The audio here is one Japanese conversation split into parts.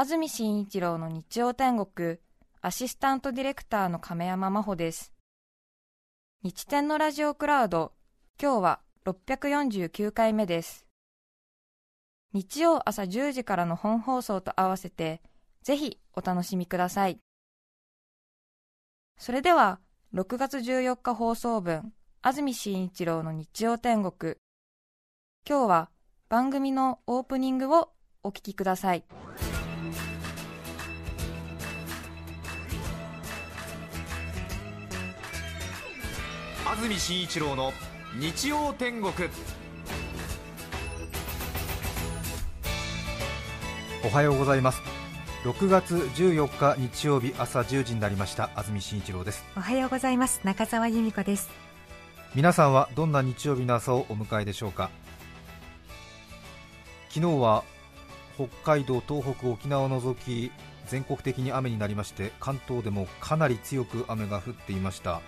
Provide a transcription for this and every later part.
安住紳一郎の日曜天国、アシスタントディレクターの亀山真帆です。日天のラジオクラウド、今日は649回目です。日曜朝10時からの本放送と合わせて、ぜひお楽しみください。それでは、6月14日放送分、安住紳一郎の日曜天国。今日は番組のオープニングをお聞きください。安住紳一郎の日曜天国。おはようございます。6月14日日曜日朝10時になりました。安住紳一郎です。おはようございます。中澤由美子です。皆さんはどんな日曜日の朝をお迎えでしょうか？昨日は北海道、東北、沖縄を除き全国的に雨になりまして関東でもかなり強く雨が降っていました、はい、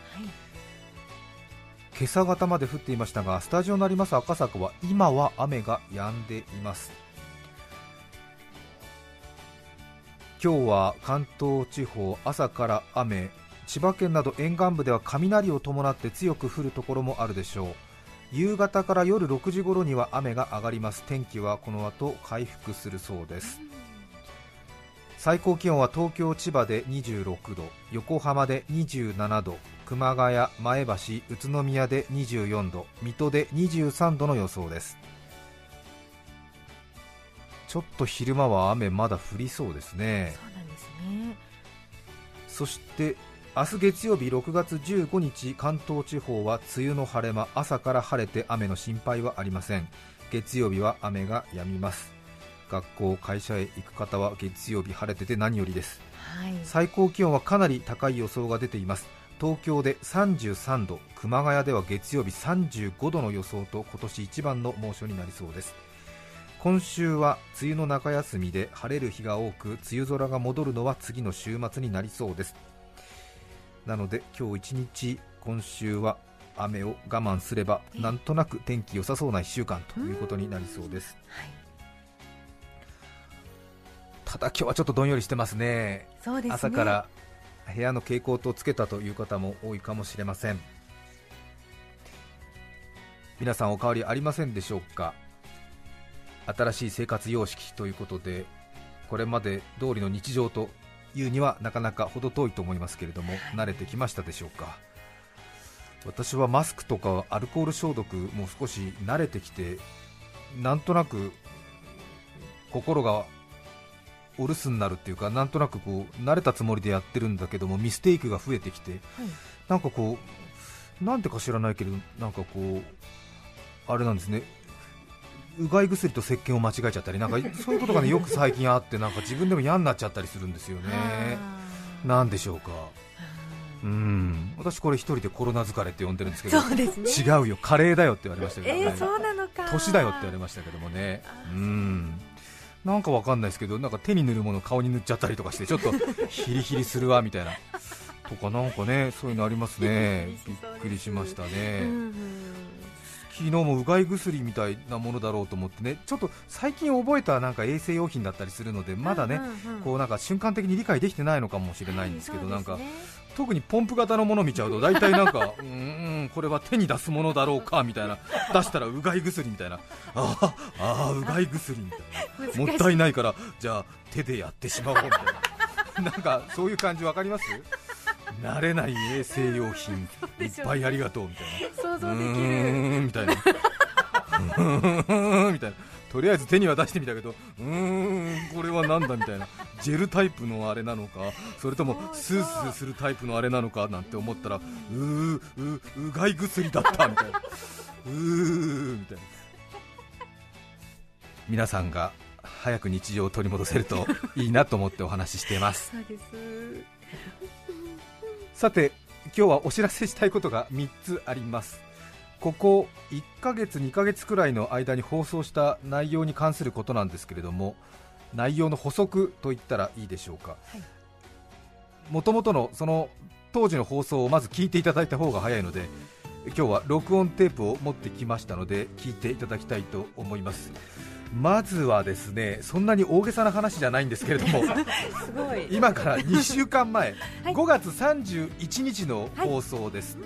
今朝方まで降っていましたがスタジオになります赤坂は今は雨が止んでいます。今日は関東地方朝から雨千葉県など沿岸部では雷を伴って強く降るところもあるでしょう。夕方から夜6時頃には雨が上がります。天気はこの後回復するそうです。最高気温は東京千葉で26度横浜で27度。熊谷前橋宇都宮で24度水戸で23度の予想です。ちょっと昼間は雨まだ降りそうですね。そうなんですね。そして明日月曜日6月15日関東地方は梅雨の晴れ間朝から晴れて雨の心配はありません。月曜日は雨が止みます。学校会社へ行く方は月曜日晴れてて何よりです、はい、最高気温はかなり高い予想が出ています東京で33度熊谷では月曜日35度の予想と今年一番の猛暑になりそうです。今週は梅雨の中休みで晴れる日が多く梅雨空が戻るのは次の週末になりそうです。なので今日一日今週は雨を我慢すればなんとなく天気良さそうな1週間ということになりそうです、はい、ただ今日はちょっとどんよりしてますね、ね、朝から部屋の蛍光灯をつけたという方も多いかもしれません。皆さんお変わりありませんでしょうか？新しい生活様式ということでこれまで通りの日常というにはなかなか程遠いと思いますけれども慣れてきましたでしょうか？私はマスクとかアルコール消毒も少し慣れてきてなんとなく心がお留守になるっていうかなんとなくこう慣れたつもりでやってるんだけどもミステイクが増えてきて、はい、なんかこうなんでか知らないけどなんかこうあれなんですね。うがい薬と石鹸を間違えちゃったりなんかそういうことがねよく最近あってなんか自分でも嫌になっちゃったりするんですよね。なんでしょうか。うん。私これ一人でコロナ疲れって呼んでるんですけど、ね、違うよ。カレーだよって言われましたけど、ね、えー、そうなのか。年だよって言われましたけどもね。うんなんかわかんないですけどなんか手に塗るもの顔に塗っちゃったりとかして ちょっとヒリヒリするわみたいな。とかなんかねそういうのありますね。びっくりしましたね。昨日もうがい薬みたいなものだろうと思ってね。ちょっと最近覚えたなんか衛生用品だったりするのでまだね、こうなんか瞬間的に理解できてないのかもしれないんですけど、なんか特にポンプ型のものを見ちゃうと大体なんか うんこれは手に出すものだろうかみたいな。出したらうがい薬みたいな。ああうがい薬みたいな。もったいないからじゃあ手でやってしまおうみたいな。なんかそういう感じ分かります？慣れない衛生用品。いっぱいありがとうみたいな。想像できる。みたいな。みたいなとりあえず手には出してみたけどうーんこれはなんだみたいな。ジェルタイプのあれなのかそれともスースーするタイプのあれなのかなんて思ったらうーううがい薬だったみたいな。うーみたいな。皆さんが早く日常を取り戻せるといいなと思ってお話ししています。さて今日はお知らせしたいことが3つありますここ1ヶ月2ヶ月くらいの間に放送した内容に関することなんですけれども内容の補足と言ったらいいでしょうか。もともとのその当時の放送をまず聞いていただいた方が早いので今日は録音テープを持ってきましたので聞いていただきたいと思います。まずはですねそんなに大げさな話じゃないんですけれども すごい。今から2週間前、はい。5月31日の放送です、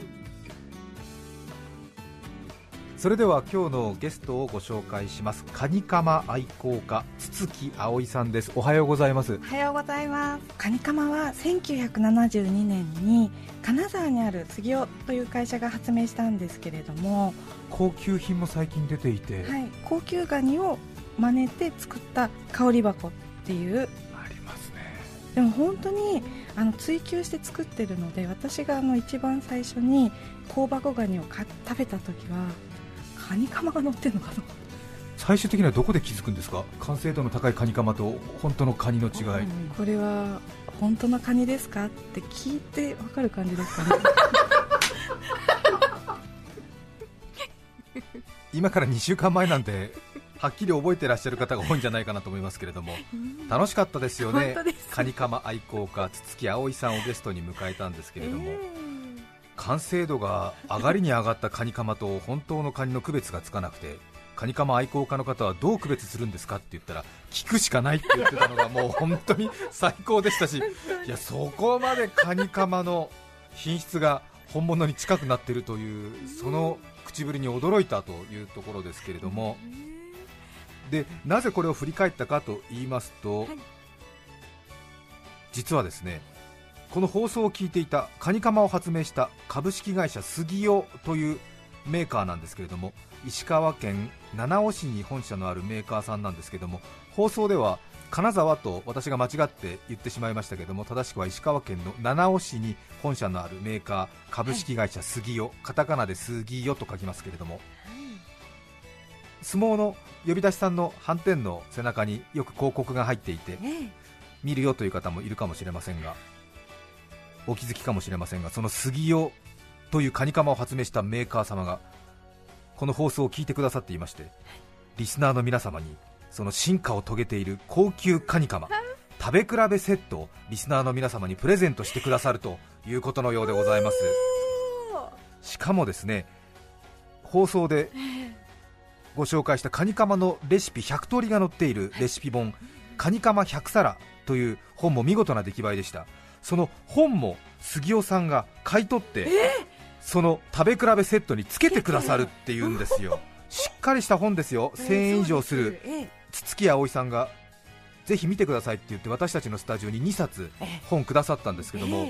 それでは今日のゲストをご紹介します。カニカマ愛好家筒木葵さんです。おはようございます。おはようございます。カニカマは1972年に金沢にある杉尾という会社が発明したんですけれども、高級品も最近出ていて、はい、高級ガニを真似て作った香り箱っていうありますね。でも本当にあの追求して作ってるので私があの一番最初に香箱ガニをか食べた時はカニカマが乗ってるのかと。最終的にはどこで気づくんですか？完成度の高いカニカマと本当のカニの違い、これは本当のカニですか？って聞いてわかる感じですかね。今から2週間前なんではっきり覚えてらっしゃる方が多いんじゃないかなと思いますけれども。楽しかったですよね。カニカマ愛好家筒木葵さんをゲストに迎えたんですけれども、完成度が上がりに上がったカニカマと本当のカニの区別がつかなくてカニカマ愛好家の方はどう区別するんですかって言ったら聞くしかないって言ってたのがもう本当に最高でしたしいやそこまでカニカマの品質が本物に近くなっているというその口ぶりに驚いたというところですけれども。でなぜこれを振り返ったかと言いますと、実はですねこの放送を聞いていたカニカマを発明した株式会社杉尾というメーカーなんですけれども石川県七尾市に本社のあるメーカーさんなんですけれども放送では金沢と私が間違って言ってしまいましたけれども正しくは石川県の七尾市に本社のあるメーカー株式会社杉尾、カタカナで杉尾と書きますけれども、相撲の呼び出しさんの斑点の背中によく広告が入っていて見るよという方もいるかもしれませんがお気づきかもしれませんがその杉尾というカニカマを発明したメーカー様がこの放送を聞いてくださっていましてリスナーの皆様にその進化を遂げている高級カニカマ食べ比べセットをリスナーの皆様にプレゼントしてくださるということのようでございます。しかもですね放送でご紹介したカニカマのレシピ100通りが載っているレシピ本「カニカマ100皿」という本も見事な出来栄えでした。その本も杉尾さんが買い取ってその食べ比べセットにつけてくださるっていうんですよ。しっかりした本ですよ。1000円以上する筒木葵さんがぜひ見てくださいって言って私たちのスタジオに2冊本くださったんですけども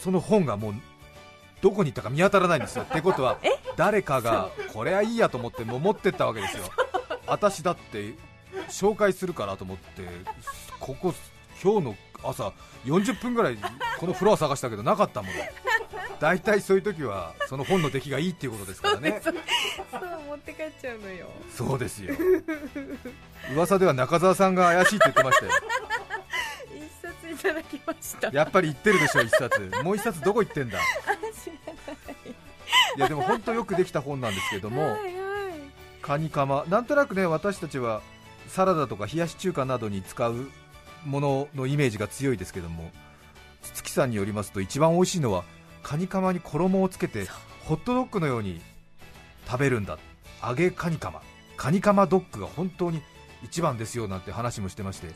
その本がもうどこに行ったか見当たらないんですよ。ってことは誰かがこれはいいやと思ってもう持ってったわけですよ。私だって紹介するからと思ってここ今日の朝40分ぐらいこのフロア探したけどなかったもの大体そういう時はその本の出来がいいっていうことですからね。そう持って帰っちゃうのよ。そうですよ。噂では中澤さんが怪しいって言ってましたよ。一冊いただきました。やっぱり言ってるでしょ一冊。もう一冊どこ行ってんだ。いやでも本当よくできた本なんですけども、はいはい。カニカマ。なんとなくね私たちはサラダとか冷やし中華などに使うもののイメージが強いですけども筒木さんによりますと一番美味しいのはカニカマに衣をつけてホットドッグのように食べるんだ。揚げカニカマ。カニカマドッグが本当に一番ですよなんて話もしてまして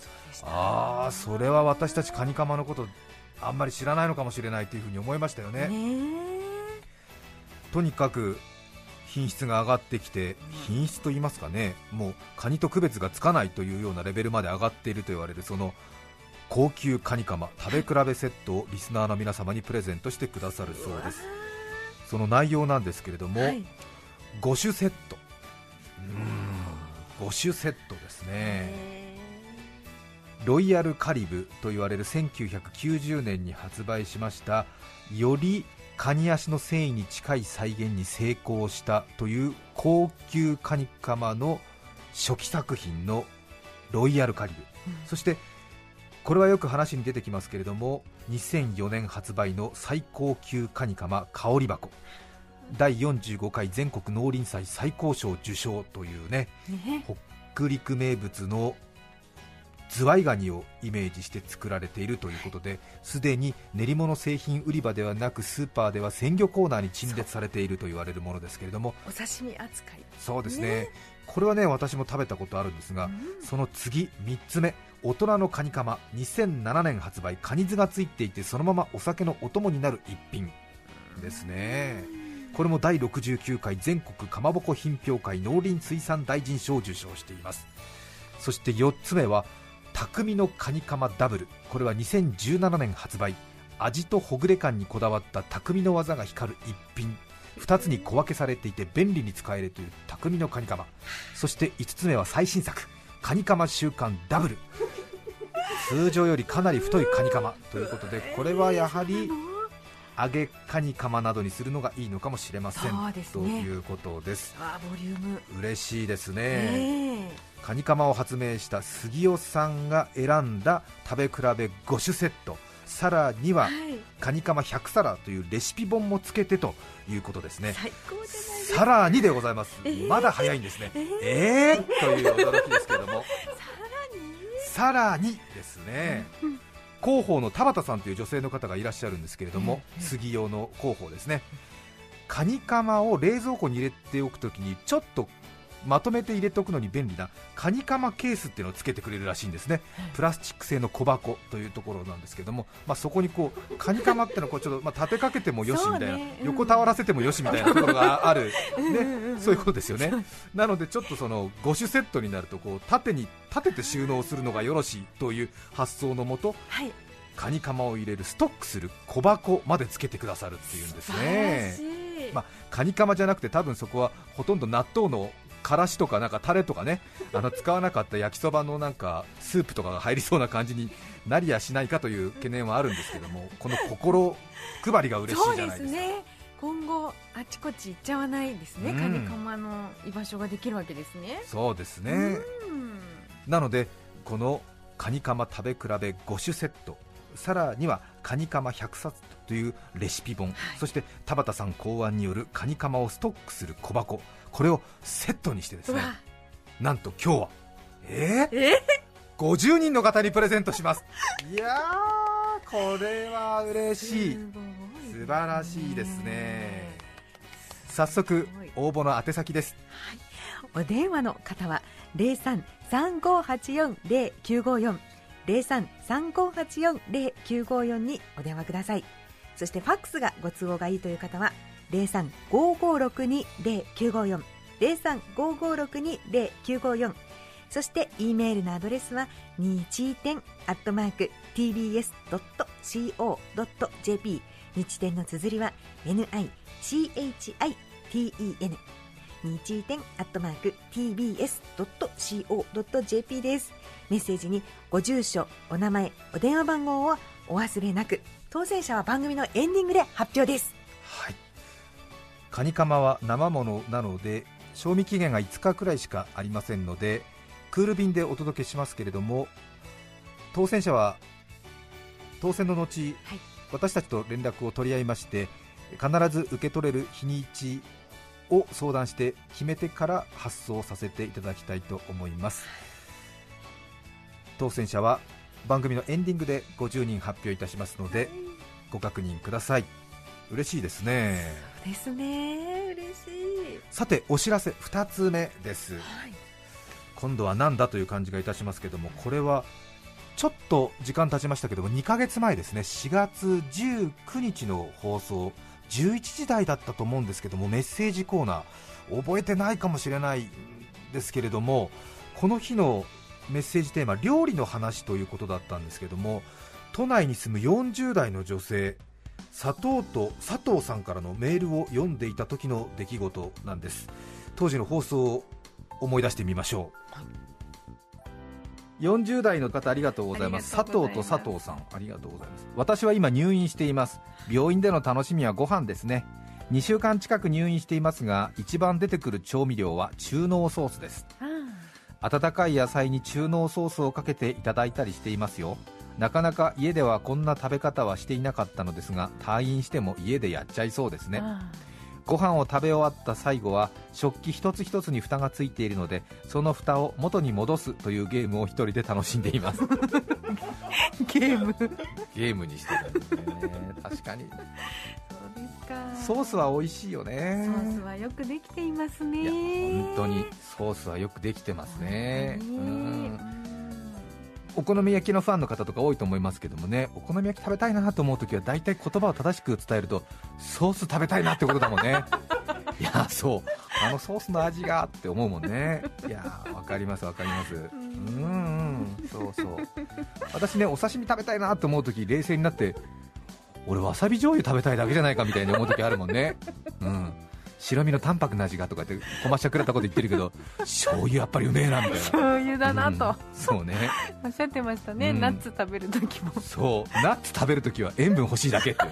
ああそれは私たちカニカマのことあんまり知らないのかもしれないというふうに思いましたよね。とにかく品質が上がってきて品質と言いますかねもうカニと区別がつかないというようなレベルまで上がっていると言われるその高級カニカマ食べ比べセットをリスナーの皆様にプレゼントしてくださるそうです。その内容なんですけれども、はい。5種セット。うーん5種セットですね。ロイヤルカリブと言われる1990年に発売しましたよりカニ足の繊維に近い再現に成功したという高級カニカマの初期作品のロイヤルカリブ、そしてこれはよく話に出てきますけれども2004年発売の最高級カニカマ香り箱。第45回全国農林祭最高賞受賞というねね。北陸名物のズワイガニをイメージして作られているということですでに練り物製品売り場ではなくスーパーでは鮮魚コーナーに陳列されていると言われるものですけれどもお刺身扱い。そうですね。ね。これはね私も食べたことあるんですが、その次3つ目。大人のカニカマ。2007年発売。カニ酢がついていてそのままお酒のお供になる一品。ですね。これも第69回全国かまぼこ品評会農林水産大臣賞を受賞しています。そして4つ目は匠のカニカマダブル。これは2017年発売。味とほぐれ感にこだわった匠の技が光る一品。2つに小分けされていて便利に使えるという匠のカニカマ。そして5つ目は最新作。カニカマ週間ダブル。通常よりかなり太いカニカマということでこれはやはり揚げカニカマなどにするのがいいのかもしれません、そうですとねいうことです。あーボリューム。嬉しいですね、ええ。カニカマを発明した杉尾さんが選んだ食べ比べ5種セット。さらにははい。カニカマ100皿というレシピ本もつけてということですね。最高じゃないですか。さらにでございます、えー。まだ早いんですね。えー。えー、という驚きですけども。さらに？さらにですね、うん広報の田畑さんという女性の方がいらっしゃるんですけれども、ええ杉用の広報ですね、カニカマを冷蔵庫に入れておくときにちょっとまとめて入れておくのに便利なカニカマケースっていうのをつけてくれるらしいんですね、プラスチック製の小箱というところなんですけども、まあ、そこにこうカニカマってのはこうちょっとまあ立てかけてもよしみたいな、ね。うん。横たわらせてもよしみたいなところがある、ね、そういうことですよね。なのでちょっとその5種セットになるとこう縦に立てて収納するのがよろしいという発想のもとはい。カニカマを入れるストックする小箱までつけてくださるっていうんですね。まあ、カニカマじゃなくて多分そこはほとんど納豆のからしとかなんかタレとかねあの使わなかった焼きそばのなんかスープとかが入りそうな感じになりやしないかという懸念はあるんですけどもこの心配りが嬉しいじゃないですか。すね。今後あちこち行っちゃわないですね、うん。カニカマの居場所ができるわけですね。そうですね、うん。なのでこのカニカマ食べ比べ5種セットさらにはカニカマ100冊というレシピ本、そして田畑さん考案によるカニカマをストックする小箱。これをセットにしてですねなんと今日はえー、え50人の方にプレゼントします。いやーこれは嬉しい。素晴らしいですね。早速応募の宛先です。お電話の方は零三三五八四零九五四零三三五八四零九五四にお電話ください。そしてファックスがご都合がいいという方は零三五五六二零九五四零三五五六二零九五四そして E メールのアドレスは日天アットマーク tbs ドット co ドット jp 日天の綴りは nichiten 日天アットマーク tbs.co.jp です。メッセージにご住所お名前お電話番号をお忘れなく当選者は番組のエンディングで発表です。はい。カニカマは生ものなので賞味期限が5日くらいしかありませんのでクール便でお届けしますけれども当選者は当選の後、はい。私たちと連絡を取り合いまして必ず受け取れる日にちを相談して決めてから発送させていただきたいと思います。当選者は番組のエンディングで50人発表いたしますのでご確認ください。嬉しいですね。ですね。嬉しい。さてお知らせ2つ目です。はい。今度は何だという感じがいたしますけどもこれはちょっと時間経ちましたけども2ヶ月前ですね。4月19日の放送11時台だったと思うんですけどもメッセージコーナー覚えてないかもしれないですけれどもこの日のメッセージテーマ料理の話ということだったんですけども都内に住む40代の女性佐藤と佐藤さんからのメールを読んでいた時の出来事なんです。当時の放送を思い出してみましょう。40代の方ありがとうございます。佐藤と佐藤さんありがとうございます。私は今入院しています。病院での楽しみはご飯ですね。2週間近く入院していますが一番出てくる調味料は中濃ソースです。温かい野菜に中濃ソースをかけていただいたりしていますよ。なかなか家ではこんな食べ方はしていなかったのですが退院しても家でやっちゃいそうですね。あご飯を食べ終わった最後は食器一つ一つに蓋がついているのでその蓋を元に戻すというゲームを一人で楽しんでいます。ー ゲーム。ゲームにしてるんですね。確かに。ですか。ソースは美味しいよね。ソースはよくできていますね。いや本当にソースはよくできてますね。うんお好み焼きのファンの方とか多いと思いますけどもねお好み焼き食べたいなと思うときは大体言葉を正しく伝えるとソース食べたいなってことだもんね。いやそう。あのソースの味がって思うもんね。いやわかりますわかります。うんうん。そうそう。私ねお刺身食べたいなと思うとき冷静になって俺わさび醤油食べたいだけじゃないかみたいに思うときあるもんね。うん白身の淡白な味がとかってこましゃくれたこと言ってるけど 醤油やっぱりうめえなみたいな。醤油だなと、うんそうね。おっしゃってましたね、うん。ナッツ食べる時も。そう。ナッツ食べるときは塩分欲しいだけって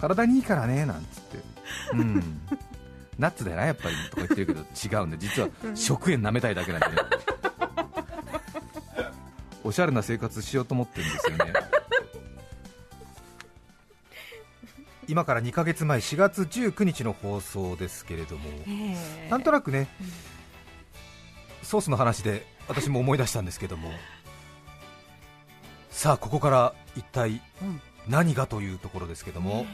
体にいいからねなんつって。うん。ナッツだよなやっぱりとか言ってるけど違うんで実は食塩舐めたいだけなんでねおしゃれな生活しようと思ってるんですよね今から2ヶ月前4月19日の放送ですけれどもええ。なんとなくね、ソースの話で私も思い出したんですけども、さあ、ここから一体うん。何がというところですけども、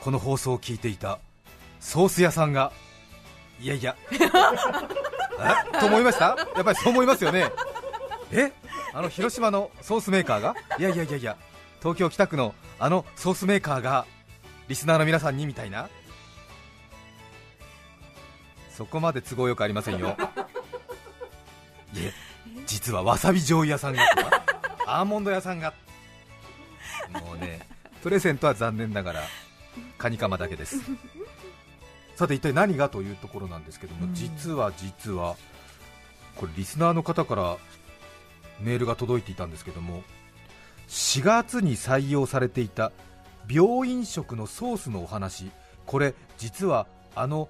この放送を聞いていたソース屋さんが、いやいや、えと思いました？やっぱりそう思いますよね、え？あの広島のソースメーカーが、いやいやいやいや、東京・北区のあのソースメーカーが、リスナーの皆さんにみたいな。そこまで都合よくありませんよ。いえ実はわさび醤油屋さんがとかアーモンド屋さんが。もうねプレゼントは残念ながらカニカマだけです。さて一体何がというところなんですけども、うん。実は実はこれリスナーの方からメールが届いていたんですけども4月に採用されていた病院食のソースのお話。これ実はあの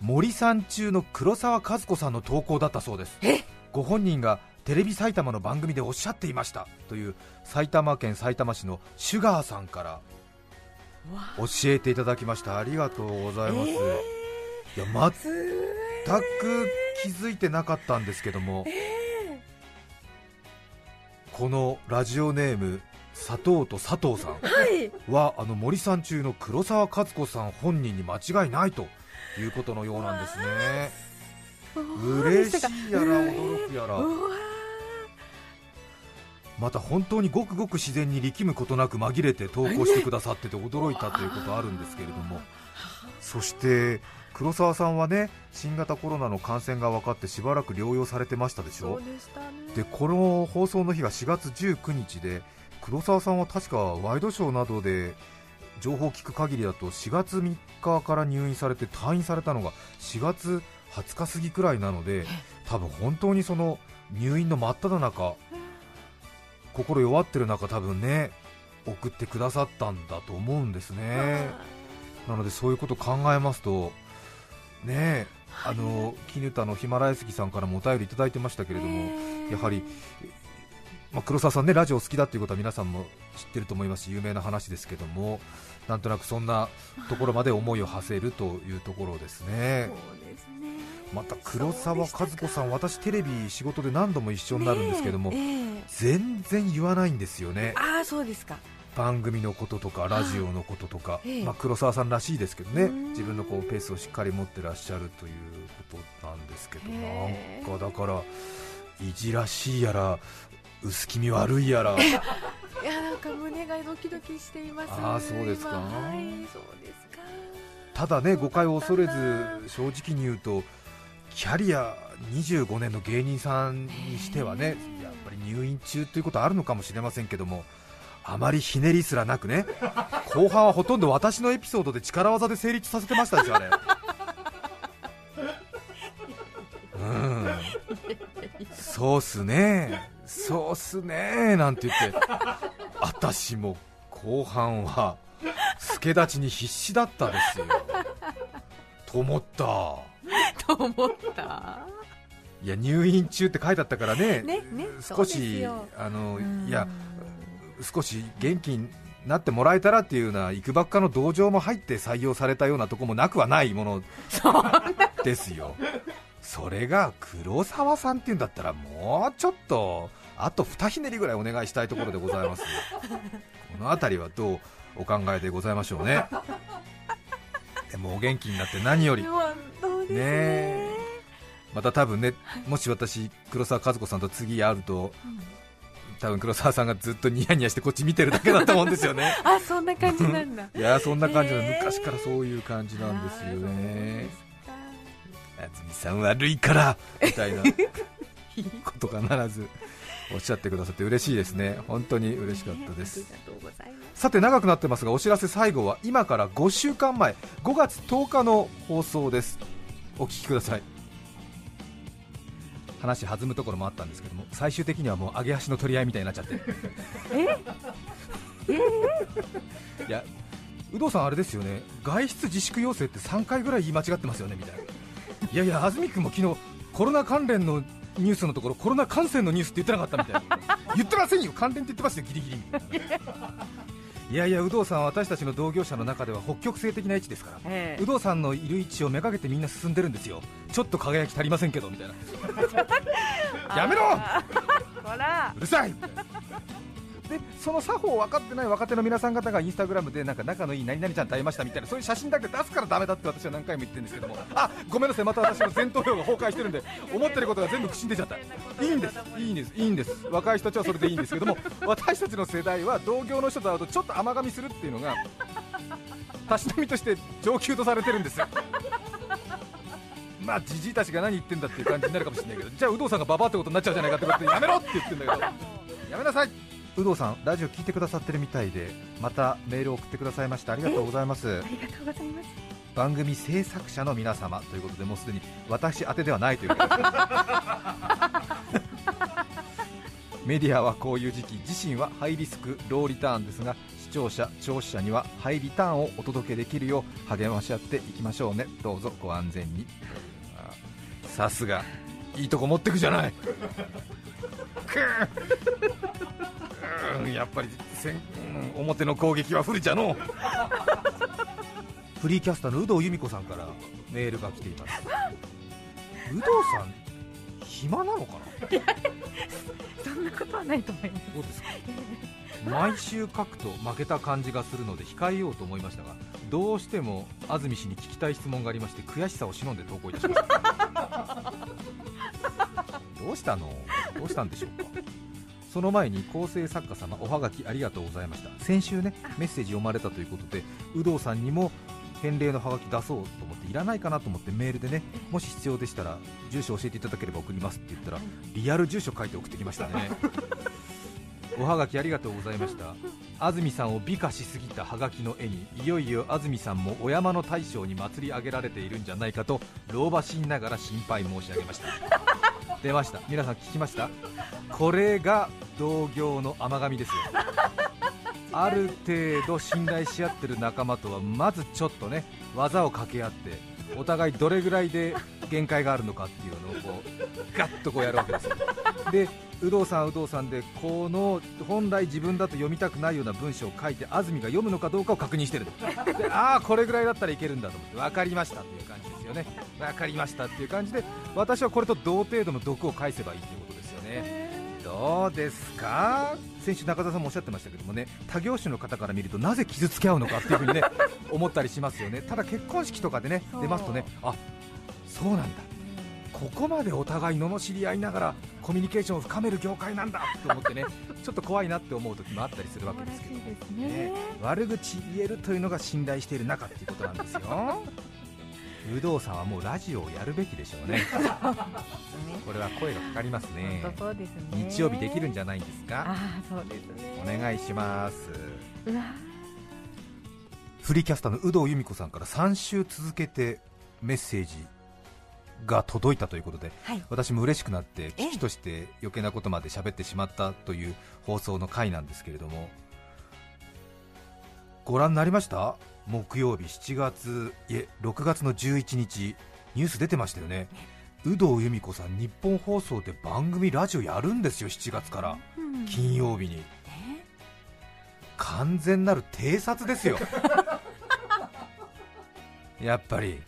森さん中の黒沢和子さんの投稿だったそうです。ご本人がテレビ埼玉の番組でおっしゃっていました。という埼玉県埼玉市のシュガーさんから教えていただきました。ありがとうございます、いや全く気づいてなかったんですけども、このラジオネーム佐藤と佐藤さん。はい。はあの森さん中の黒沢和子さん本人に間違いないということのようなんですね。嬉しいやら驚くやら。また本当にごくごく自然に力むことなく紛れて投稿してくださってて驚いたということあるんですけれども。そして黒沢さんはね新型コロナの感染が分かってしばらく療養されてましたでしょ？でね。でこの放送の日が4月19日で黒沢さんは確かワイドショーなどで情報を聞く限りだと4月3日から入院されて退院されたのが4月20日過ぎくらいなので多分本当にその入院の真っ只中心弱ってる中多分ね送ってくださったんだと思うんですね。なのでそういうことを考えますとねえあの絹田のヒマラヤスギさんからもお便りいただいてましたけれども、やはり、まあ、黒沢さんねラジオ好きだということは皆さんも知ってると思いますし有名な話ですけどもなんとなくそんなところまで思いを馳せるというところですね。すね。また黒沢和子さん私テレビ仕事で何度も一緒になるんですけども、ね全然言わないんですよね。ああそうですか番組のこととかラジオのこととか、ええ。まあ、黒沢さんらしいですけどね。うん。自分のこうペースをしっかり持ってらっしゃるということなんですけどなんかだからいじらしいやら薄気味悪いやら。いやなんか胸がドキドキしています。あーそうですか。今。はいそうですか。ただね誤解を恐れず正直に言うとキャリア25年の芸人さんにしてはねやっぱり入院中ということはあるのかもしれませんけどもあまりひねりすらなくね。後半はほとんど私のエピソードで力技で成立させてましたでしょあれ。うん。そうっすね。そうっすね。なんて言って。私も後半は助立ちに必死だったですよ。と思った。と思った。いや入院中って書いてあったからね。ねね少しよあのうん。いや少し元気になってもらえたらっていうようないくばっかの同情も入って採用されたようなとこもなくはないものですよ。それが黒沢さんっていうんだったらもうちょっとあと二ひねりぐらいお願いしたいところでございます。この辺りはどうお考えでございましょうね。でもお元気になって何より。ね。また多分ねもし私黒沢和子さんと次会うと多分黒沢さんがずっとニヤニヤしてこっち見てるだけだと思うんですよね。あそんな感じなんだ。いやそんな感じの、へー。昔からそういう感じなんですよね。ですか。安住さん悪いからみたいな こと必ずおっしゃってくださって嬉しいですね。本当に嬉しかったです。ありがとうございます。さて長くなってますがお知らせ最後は今から5週間前5月10日の放送です。お聞きください話弾むところもあったんですけども最終的にはもう上げ足の取り合いみたいになっちゃって。いや有働さんあれですよね。外出自粛要請って3回ぐらい言い間違ってますよねみたいな。いやいや安住君も昨日コロナ関連のニュースのところコロナ感染のニュースって言ってなかったみたいな。言ってませんよ。関連って言ってますよギリギリ。い やいや有働さんは私たちの同業者の中では北極星的な位置ですからえ有働さんのいる位置をめがけてみんな進んでるんですよ。ちょっと輝き足りませんけどみたいな。やめろ！うるさいでその作法を分かってない若手の皆さん方がインスタグラムでなんか仲のいい何々ちゃんと会いましたみたいなそういう写真だけ出すからダメだって私は何回も言ってるんですけどもあごめんなさいまた私の前頭葉が崩壊してるんで思ってることが全部口に出ちゃった。いいんです。いいんです。いいんです。若い人たちはそれでいいんですけども 私たちの世代は同業の人と会うとちょっと甘噛みするっていうのがたしなみとして上級とされてるんですよ。まあじじいたちが何言ってんだっていう感じになるかもしれないけどじゃあ有働さんがババアってことになっちゃうじゃないかってことでやめろって言ってんだけどやめなさい。有働さんラジオ聞いてくださってるみたいでまたメールを送ってくださいましてありがとうございます。ありがとうございます。番組制作者の皆様ということでもうすでに私宛てではないということで。すメディアはこういう時期自身はハイリスクローリターンですが視聴者聴取者にはハイリターンをお届けできるよう励まし合っていきましょうね。どうぞご安全に。あさすが。いいとこ持ってくじゃないうんやっぱりせん、うん表の攻撃は不利じゃの。う フリーキャスターの有働由美子さんからメールが来ています。有働さん暇なのかな？そんなことはないと思います。どうですか？毎週書くと負けた感じがするので控えようと思いましたがどうしても安住氏に聞きたい質問がありまして悔しさを忍んで投稿いたしました どうしたの？どうしたんでしょうか？その前に構成作家様おはがきありがとうございました。先週ねメッセージ読まれたということで有働さんにも返礼のハガキ出そうと思っていらないかなと思ってメールでねもし必要でしたら住所教えていただければ送りますって言ったらリアル住所書いて送ってきましたね。おはがきありがとうございました。安住さんを美化しすぎたハガキの絵にいよいよ安住さんもお山の大将に祭り上げられているんじゃないかと老婆心ながら心配申し上げました。出ました。皆さん聞きました？これが同業の甘噛みですよ。ある程度信頼し合ってる仲間とはまずちょっとね技を掛け合ってお互いどれぐらいで限界があるのかっていうのをこうガッとこうやるわけですよ。で有働さん、有働さんでこの本来自分だと読みたくないような文章を書いて安住が読むのかどうかを確認してるでああ、これぐらいだったらいけるんだと思って分かりましたっていう感じですよね。分かりましたっていう感じで私はこれと同程度の毒を返せばいいということですよねどうですか？先週中田さんもおっしゃってましたけどもね他業種の方から見るとなぜ傷つけ合うのかっていうふうにね 思ったりしますよね。ただ結婚式とかでね出ますとねあそうなんだ。ここまでお互い罵り合いながらコミュニケーションを深める業界なんだと思ってね ちょっと怖いなって思う時もあったりするわけですけど、ですね、悪口言えるというのが信頼している仲っていうことなんですよ有働さんはもうラジオをやるべきでしょうね。これは声がかかりますね。ね。日曜日できるんじゃないんですか？ああそうですね。お願いします。フリーキャスターの有働由美子さんから3週続けてメッセージが届いたということで、はい。私も嬉しくなって危機として余計なことまで喋ってしまったという放送の回なんですけれども。ご覧になりました？木曜日7月いえ6月の11日ニュース出てましたよね。有働由美子さん日本放送で番組ラジオやるんですよ7月から。うん。金曜日に。完全なる偵察ですよ。やっぱり。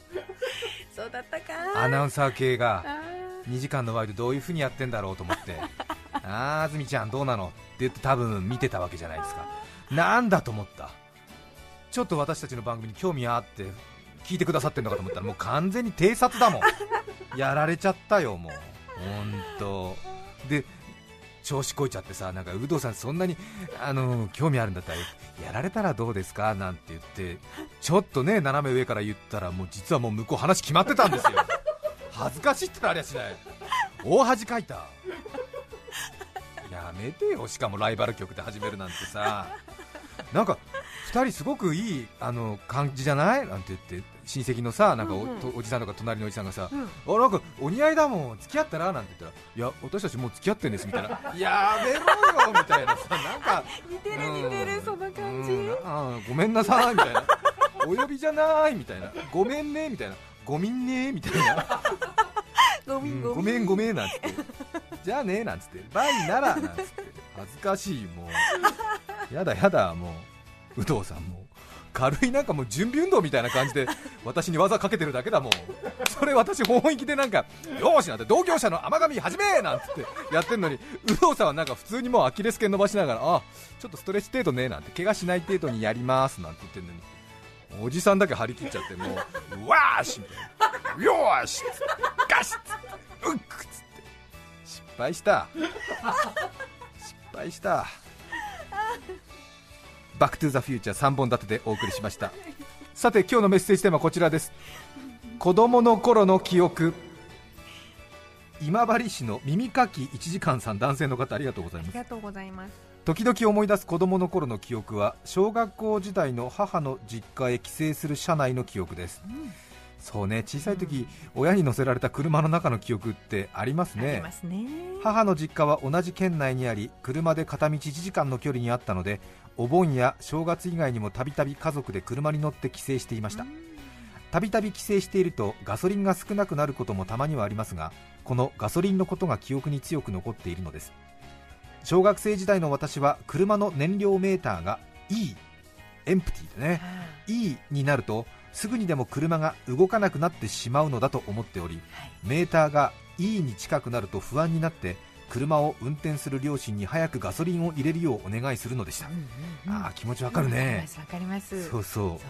そうだったか。アナウンサー系があ2時間のワイドどういう風にやってんだろうと思って。あー安住ちゃんどうなの？って言って多分見てたわけじゃないですか。なんだと思った？ちょっと私たちの番組に興味あって聞いてくださってるのかと思ったらもう完全に偵察だもん。やられちゃったよもう。本当で調子こいちゃってさなんか有働さんそんなにあの興味あるんだったらやられたらどうですか？なんて言ってちょっとね斜め上から言ったらもう実はもう向こう話決まってたんですよ。恥ずかしいって言ったらありゃしない。大恥かいた。やめてよしかもライバル局で始めるなんてさ。なんか2人すごくいいあの感じじゃない？なんて言って親戚のさなんかお,うんうん。と、おじさんとか隣のおじさんがさ、うんあなんかお似合いだもん付き合ったら？なんて言ったらいや私たちもう付き合ってんですみたいなやめろよみたいなさなんか。似てる似てるその感じ。うん。あごめんなさいみたいな。お呼びじゃない？みたいな。ごめんねみたいな。ごみんねみたいな。ごうんめんごめんごめんごめんなんつって。じゃあねなんつって。バイならなんつって。恥ずかしいもう。やだやだもう有働さんも軽いなんかもう準備運動みたいな感じで私に技かけてるだけだもん。それ私本意気でなんかよしなんて同業者の甘神始めなんつってやってんのに有働さんはなんか普通にもうアキレス腱伸ばしながらあちょっとストレッチ程度ねなんて怪我しない程度にやりますなんて言ってんのにおじさんだけ張り切っちゃってもうわーしみたいな。よーしガシッうっくっつって。失敗した。失敗した。バックトゥザフューチャー3本立てでお送りしました。さて今日のメッセージテーマはこちらです。子供の頃の記憶。今治市の耳かき1時間さん男性の方ありがとうございます。ありがとうございます。時々思い出す子供の頃の記憶は小学校時代の母の実家へ帰省する車内の記憶です、そうね小さい時、親に乗せられた車の中の記憶ってありますあねね。母の実家は同じ県内にあり車で片道1時間の距離にあったのでお盆や正月以外にもたびたび家族で車に乗って帰省していました。たびたび帰省しているとガソリンが少なくなることもたまにはありますがこのガソリンのことが記憶に強く残っているのです。小学生時代の私は車の燃料メーターが E エンプティでね。E になるとすぐにでも車が動かなくなってしまうのだと思っておりメーターが E に近くなると不安になって車を運転する両親に早くガソリンを入れるようお願いするのでした、ああ気持ちわかるね、わかりますわかります。そうそ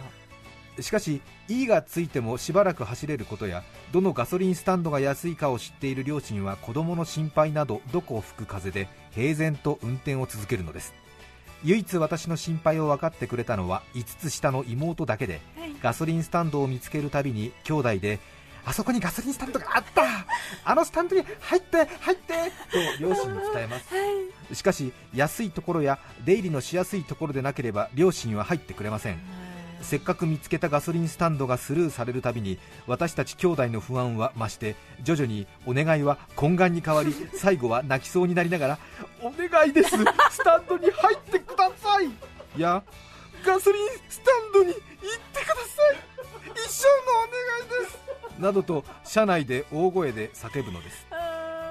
う。しかし E がついてもしばらく走れることやどのガソリンスタンドが安いかを知っている両親は子供の心配などどこを吹く風で平然と運転を続けるのです。唯一私の心配を分かってくれたのは5つ下の妹だけでガソリンスタンドを見つけるたびに兄弟であそこにガソリンスタンドがあった。あのスタンドに入って入ってと両親に伝えます。しかし安いところや出入りのしやすいところでなければ両親は入ってくれません。せっかく見つけたガソリンスタンドがスルーされるたびに私たち兄弟の不安は増して徐々にお願いは懇願に変わり 最後は泣きそうになりながらお願いです。スタンドに入ってください。いやガソリンスタンドに行ってください。一生のお願いですなどと車内で大声で叫ぶのです。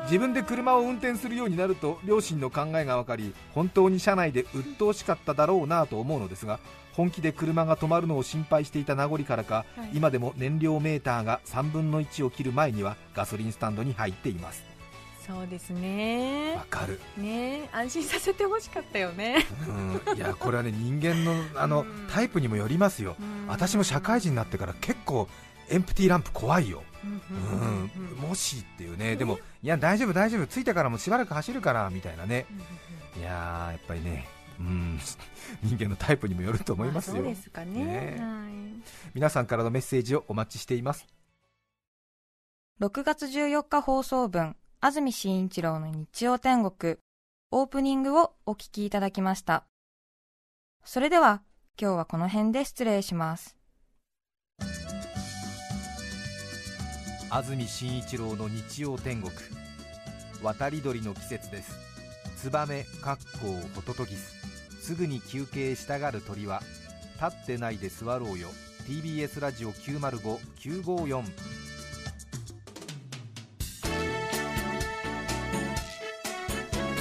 自分で車を運転するようになると両親の考えが分かり本当に車内で鬱陶しかっただろうなと思うのですが本気で車が止まるのを心配していた名残からか、今でも燃料メーターが3分の1を切る前にはガソリンスタンドに入っています。そうですね。わかる、ね安心させてほしかったよね。うん、いやこれはね人間のあのうん。タイプにもよりますよ。私も社会人になってから結構エンプティーランプ怖いよ。うん、もしっていうね、でも、いや、大丈夫、大丈夫、着いてからもしばらく走るからみたいなね、いやー、やっぱりね、うん、人間のタイプにもよると思いますよ、そうですかね。ね。はい。皆さんからのメッセージをお待ちしています。6月14日放送分、安住紳一郎の日曜天国、オープニングをお聞きいただきました。それでは、今日はこの辺で失礼します。安住紳一郎の日曜天国。渡り鳥の季節です。ツバメかっこうホトトギスすぐに休憩したがる鳥は立ってないで座ろうよ。TBS ラジオ905954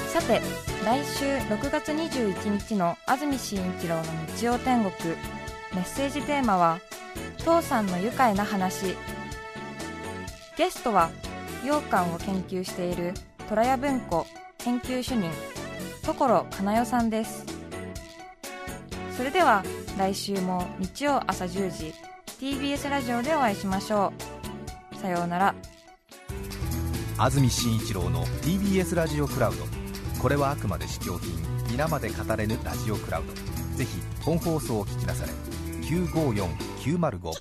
さて来週6月21日の安住紳一郎の日曜天国。メッセージテーマは「父さんの愉快な話」ゲストは羊羹を研究している虎屋文庫研究主任所かなよさんです。それでは来週も日曜朝10時 TBS ラジオでお会いしましょう。さようなら。安住紳一郎の TBS ラジオクラウド。これはあくまで試供品皆まで語れぬラジオクラウド。ぜひ本放送を聞きなされ954905